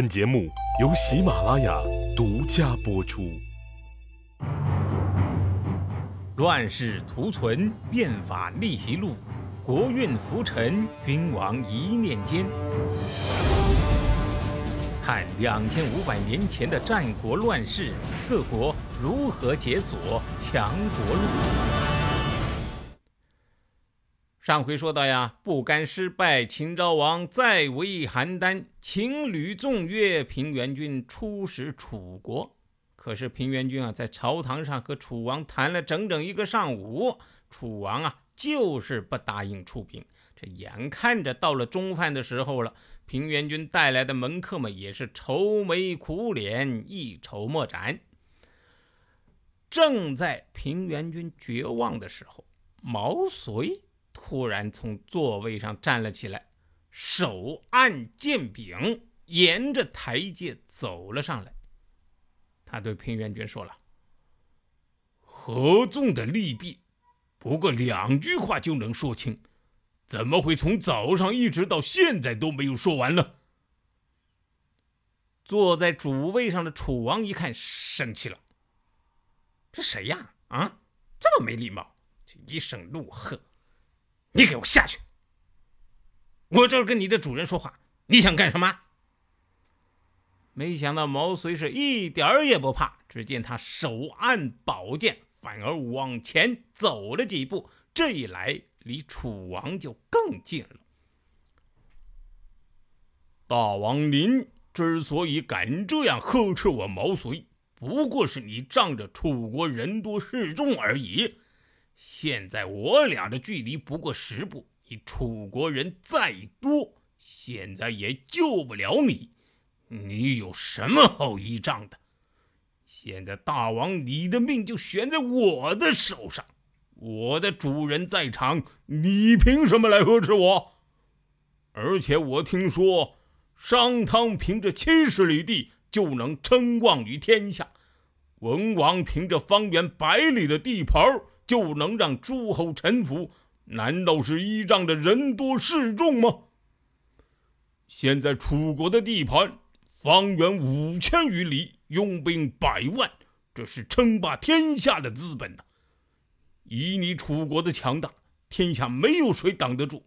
本节目由喜马拉雅独家播出。乱世图存，变法逆袭录，国运浮沉，君王一念间。看两千五百年前的战国乱世，各国如何解锁强国路。上回说到呀，不甘失败，秦昭王再为邯郸，情侣纵跃，平原君出使楚国。可是平原君啊，在朝堂上和楚王谈了整整一个上午，楚王啊就是不答应出兵。这眼看着到了中饭的时候了，平原君带来的门客们也是愁眉苦脸，一筹莫展。正在平原君绝望的时候，毛遂。突然从座位上站了起来，手按剑柄，沿着台阶走了上来。他对平原君说了：“合纵的利弊，不过两句话就能说清，怎么会从早上一直到现在都没有说完呢？”坐在主位上的楚王一看，生气了：“这谁呀？啊，这么没礼貌！”一声怒喝。你给我下去！我这儿跟你的主人说话，你想干什么？没想到毛遂是一点儿也不怕，只见他手按宝剑，反而往前走了几步，这一来离楚王就更近了。大王您之所以敢这样呵斥我毛遂，不过是你仗着楚国人多势众而已。现在我俩的距离不过十步，你楚国人再多，现在也救不了你。你有什么好依仗的？现在大王，你的命就悬在我的手上。我的主人在场，你凭什么来呵斥我？而且我听说，商汤凭着七十里地就能称王于天下，文王凭着方圆百里的地盘儿就能让诸侯臣服？难道是依仗着人多势众吗？现在楚国的地盘方圆五千余里，拥兵百万，这是称霸天下的资本呐！以你楚国的强大，天下没有谁挡得住。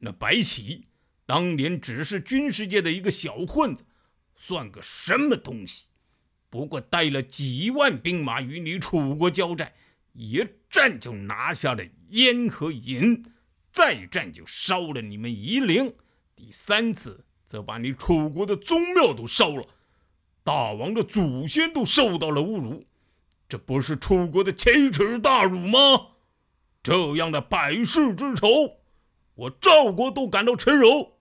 那白起当年只是军事界的一个小混子，算个什么东西？不过带了几万兵马与你楚国交战。一战就拿下了燕和银，再战就烧了你们夷陵，第三次则把你楚国的宗庙都烧了，大王的祖先都受到了侮辱，这不是楚国的奇耻大辱吗？这样的百世之仇，我赵国都感到耻辱，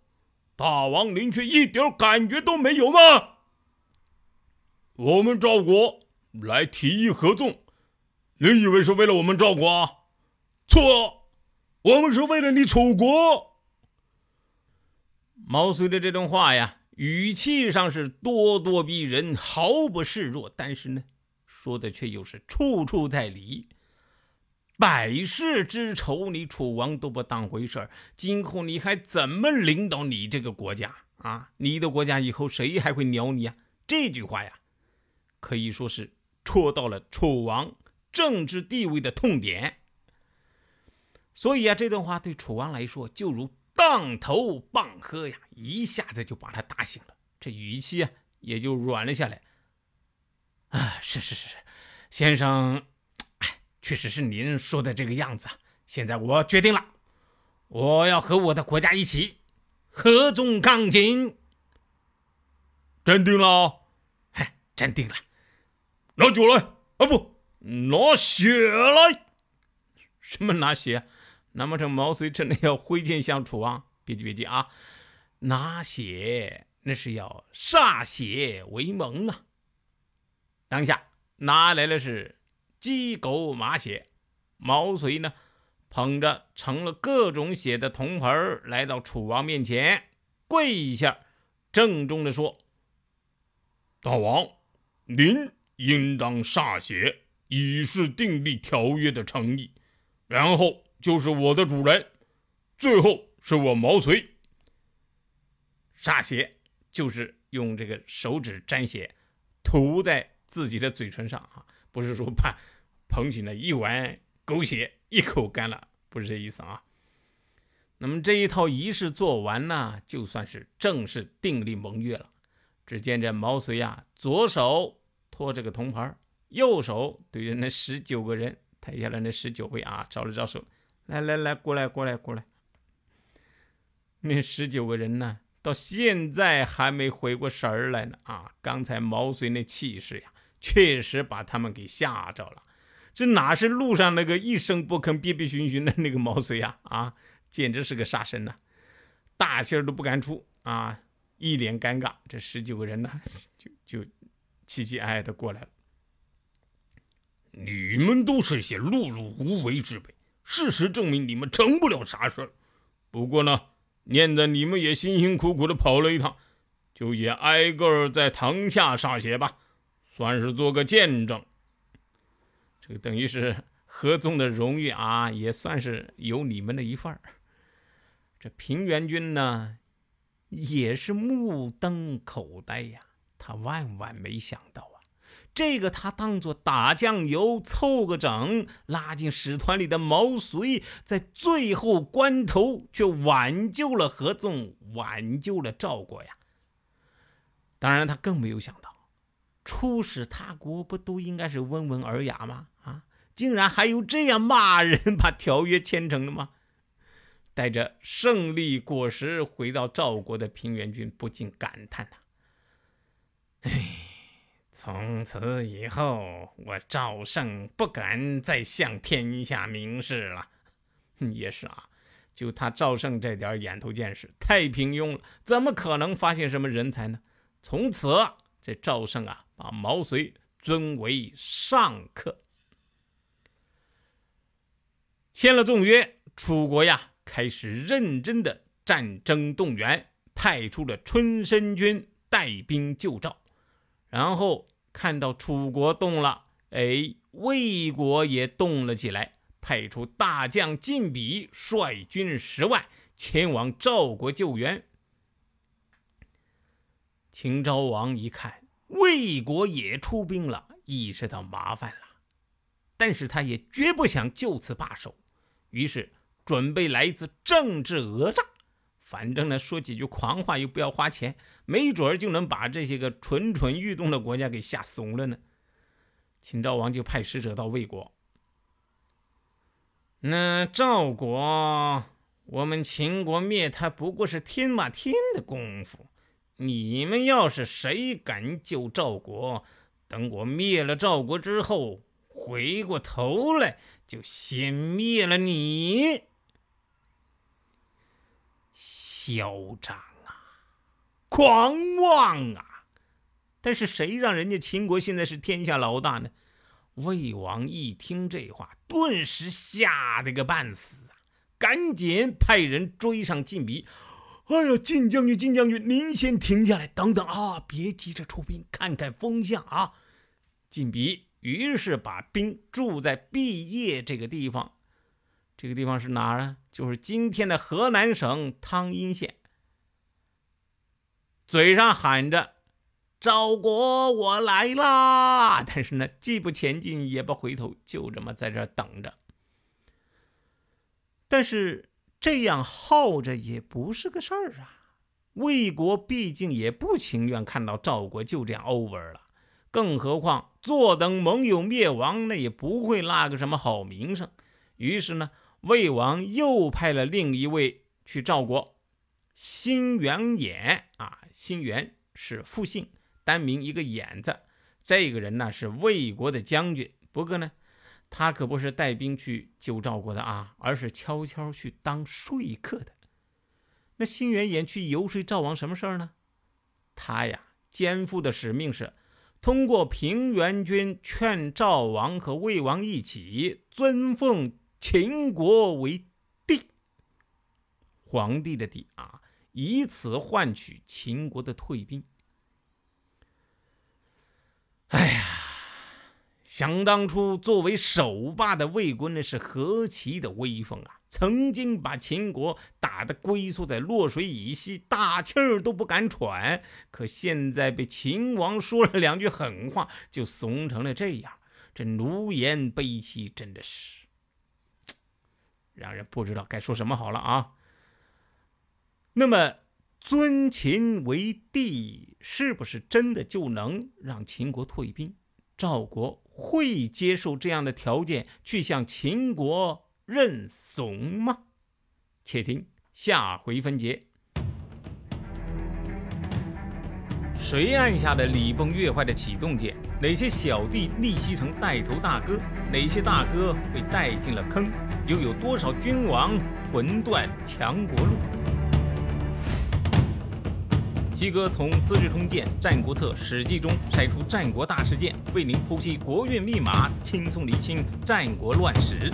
大王您却一点感觉都没有吗？我们赵国来提议合纵。你以为是为了我们赵国？错，我们是为了你楚国。毛遂的这段话呀，语气上是咄咄逼人，毫不示弱，但是呢，说的却又是处处在理。百世之仇，你楚王都不当回事儿，今后你还怎么领导你这个国家啊？你的国家以后谁还会鸟你啊？这句话呀，可以说是戳到了楚王。政治地位的痛点，所以啊，这段话对楚王来说就如当头棒喝呀，一下子就把他打醒了，这语气啊也就软了下来。啊，是是是是，先生，哎，确实是您说的这个样子啊。现在我决定了，我要和我的国家一起合纵抗秦。镇定了？嗨，镇定了。拿酒来啊！不。拿血来！什么拿血？难不成毛遂真的要挥剑向楚王？别急别急啊！拿血那是要歃血为盟啊！当下拿来了是鸡狗马血，毛遂呢捧着盛了各种血的铜盆来到楚王面前，跪一下，郑重的说：“大王，您应当歃血。”以示订立条约的诚意，然后就是我的主人，最后是我毛遂。歃血就是用这个手指沾血涂在自己的嘴唇上啊，不是说把捧起来一碗狗血一口干了，不是这意思啊。那么这一套仪式做完呢，就算是正式订立盟约了。只见这毛遂呀，左手托着个铜牌，右手对着那十九个人，台下的那十九位啊，招了招手，来来来，过来过来过来。那十九个人呢，到现在还没回过神儿来呢啊！刚才毛遂那气势呀，确实把他们给吓着了。这哪是路上那个一声不吭、憋憋醺醺的那个毛遂呀？啊，简直是个杀神呐！大气儿都不敢出啊！一脸尴尬，这十九个人呢，就就凄凄哀哀的过来了。你们都是些碌碌无为之辈，事实证明你们成不了啥事儿。不过呢，念在你们也辛辛苦苦的跑了一趟，就也挨个儿在堂下歃血吧，算是做个见证。这个等于是合纵的荣誉啊，也算是有你们的一份儿。这平原君呢？也是目瞪口呆呀，他万万没想到，这个他当做打酱油凑个整拉进使团里的毛遂，在最后关头却挽救了合纵，挽救了赵国呀。当然，他更没有想到，出使他国不都应该是温文尔雅吗？啊，竟然还有这样骂人把条约签成的吗？带着胜利果实回到赵国的平原君不禁感叹呐：“哎，从此以后，我赵胜不敢再向天下明示了。也是啊，就他赵胜这点眼头见识，太平庸了，怎么可能发现什么人才呢？从此，这赵胜啊，把毛遂尊为上客，签了重约，楚国呀。”开始认真的战争动员，派出了春申军带兵救赵，然后看到楚国动了，哎，魏国也动了起来，派出大将晋鄙率军十万前往赵国救援。秦昭王一看魏国也出兵了，意识到麻烦了，但是他也绝不想就此罢手，于是。准备来一次政治讹诈，反正呢说几句狂话又不要花钱，没准儿就能把这些个蠢蠢欲动的国家给吓怂了呢。秦昭王就派使者到魏国，那赵国，我们秦国灭他不过是天马天的功夫，你们要是谁敢救赵国，等我灭了赵国之后，回过头来就先灭了你。嚣张啊，狂妄啊！但是谁让人家秦国现在是天下老大呢？魏王一听这话，顿时吓得个半死啊！赶紧派人追上晋鄙。哎呀，晋将军，晋将军，您先停下来，等等啊，别急着出兵，看看风向啊！晋鄙于是把兵驻在毕业这个地方。这个地方是哪儿啊？就是今天的河南省汤阴县。嘴上喊着“赵国，我来啦”，但是呢，既不前进，也不回头，就这么在这等着。但是这样耗着也不是个事儿啊。魏国毕竟也不情愿看到赵国就这样 over 了，更何况坐等盟友灭亡，那也不会落个什么好名声。于是呢。魏王又派了另一位去赵国，辛元衍啊，辛元是复姓，单名一个衍字。这个人呢是魏国的将军，不过呢，他可不是带兵去救赵国的啊，而是悄悄去当说客的。那辛元衍去游说赵王什么事儿呢？他呀，肩负的使命是通过平原君劝赵王和魏王一起尊奉。秦国为帝，皇帝的帝啊，以此换取秦国的退兵。哎呀，想当初作为首霸的魏国，那是何其的威风啊！曾经把秦国打得龟缩在洛水以西，大气儿都不敢喘。可现在被秦王说了两句狠话，就怂成了这样。这奴颜卑膝，真的是让人不知道该说什么好了啊！那么，尊秦为帝，是不是真的就能让秦国退兵？赵国会接受这样的条件，去向秦国认怂吗？且听下回分解。谁按下了礼崩乐坏的启动键？哪些小弟逆袭成带头大哥？哪些大哥被带进了坑？又有多少君王魂断强国路？西哥从《资治通鉴》《战国策》《史记》中筛出战国大事件，为您剖析国运密码，轻松厘清战国乱史。